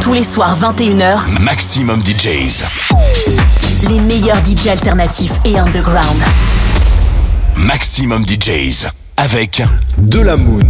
Tous les soirs 21h, Maximum DJs. Les meilleurs DJs alternatifs et underground. Maximum DJs avec De la Moon.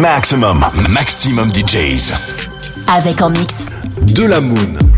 Maximum, maximum DJs. Avec en mix. De la Moon.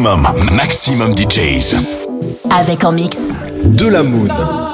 Maximum, maximum DJs. Avec en mix. De la Moon.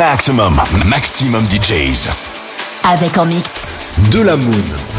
Maximum, maximum DJs. Avec en mix. De la Moon.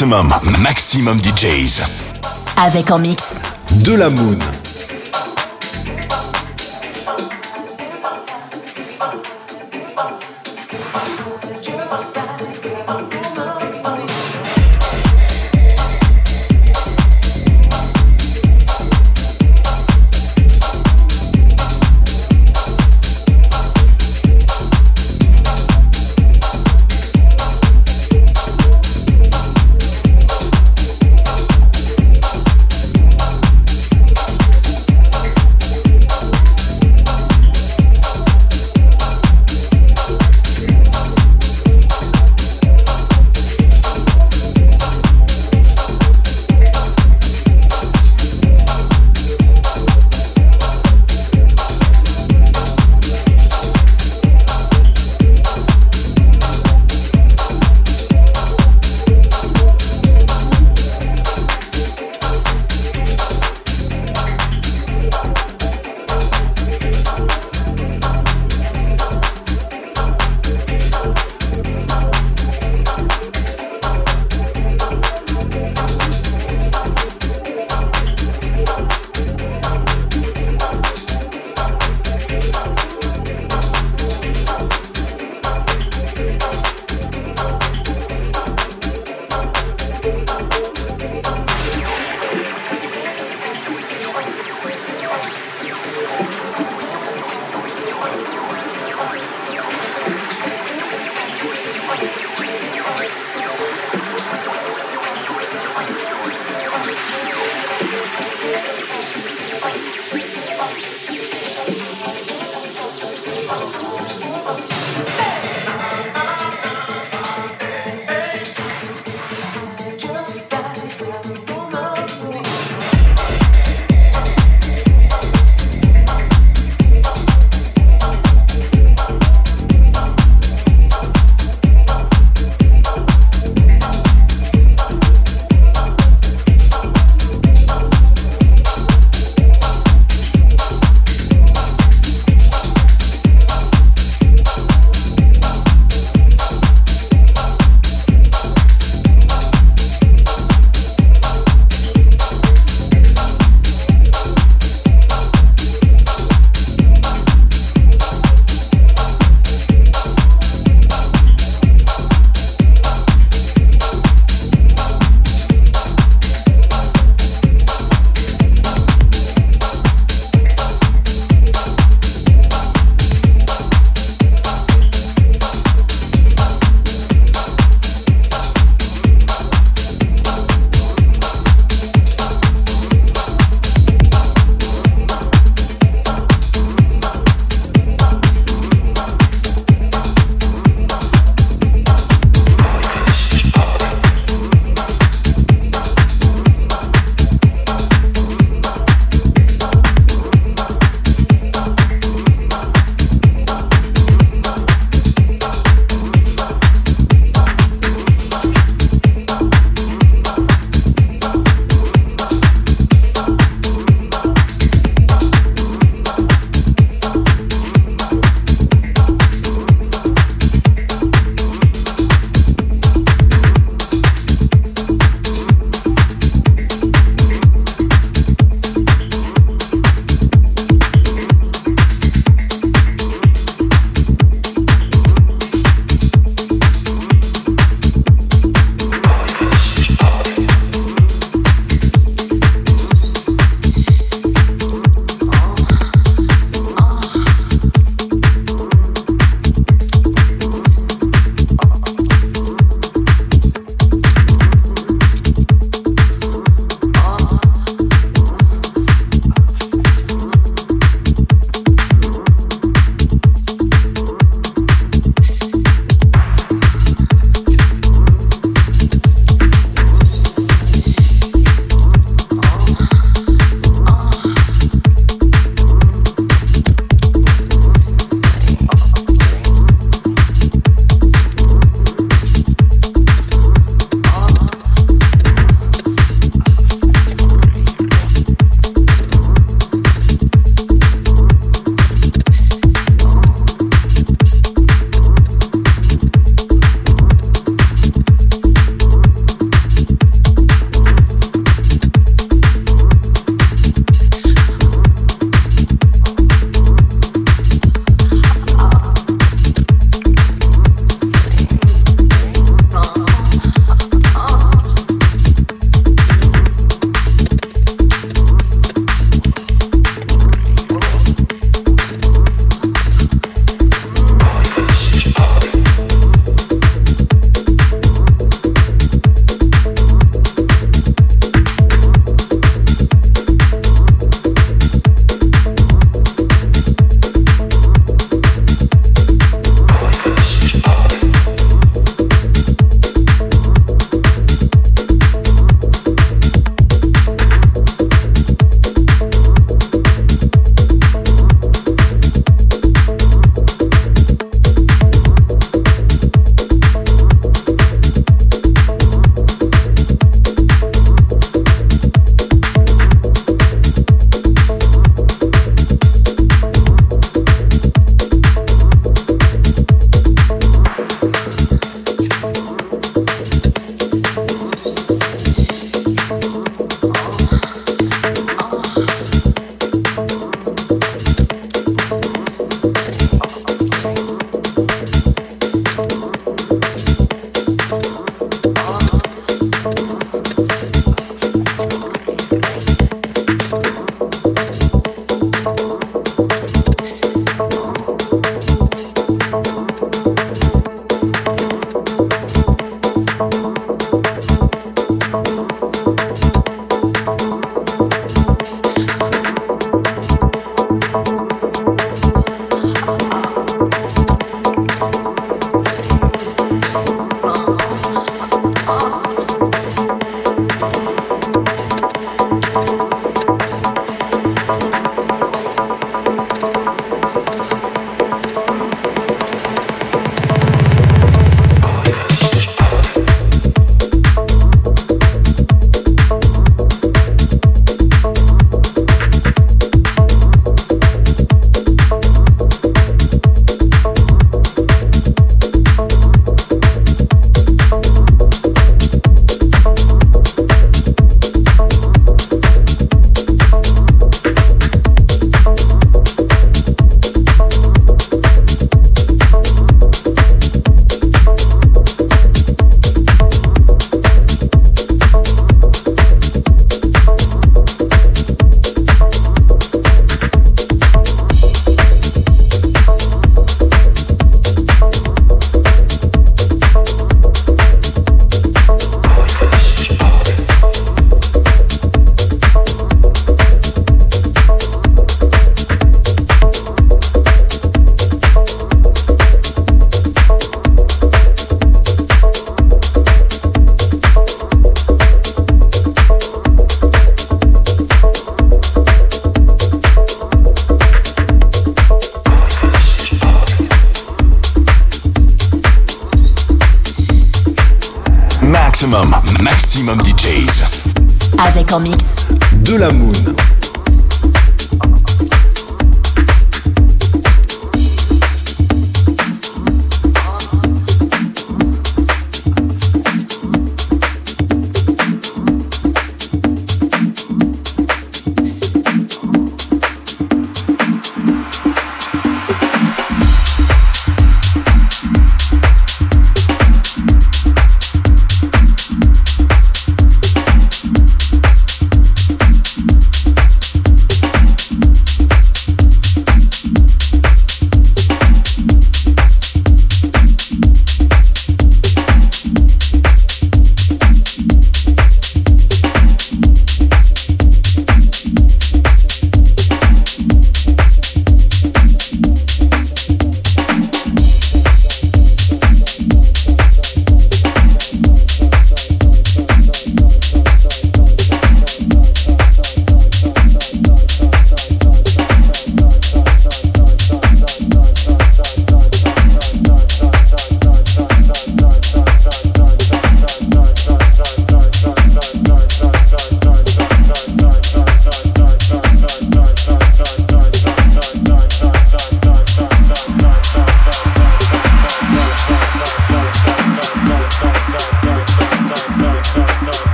Maximum, maximum DJs. Avec en mix. De la Moon.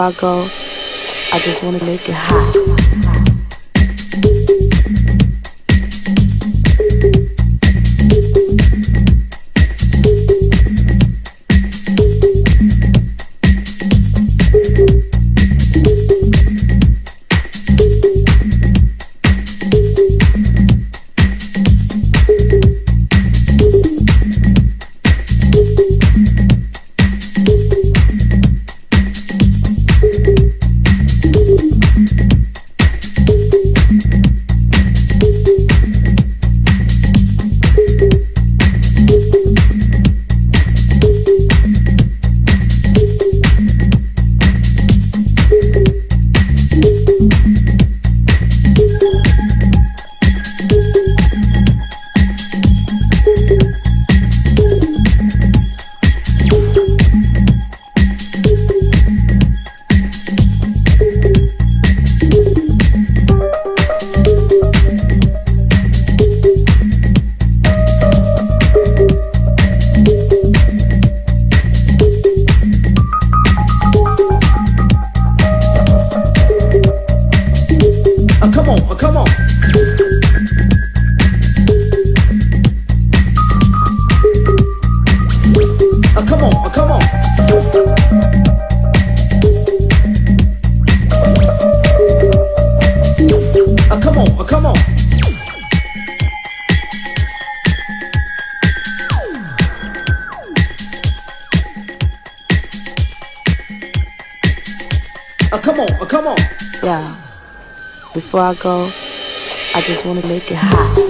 I go, I just want to make it hot. I just wanna make it hot.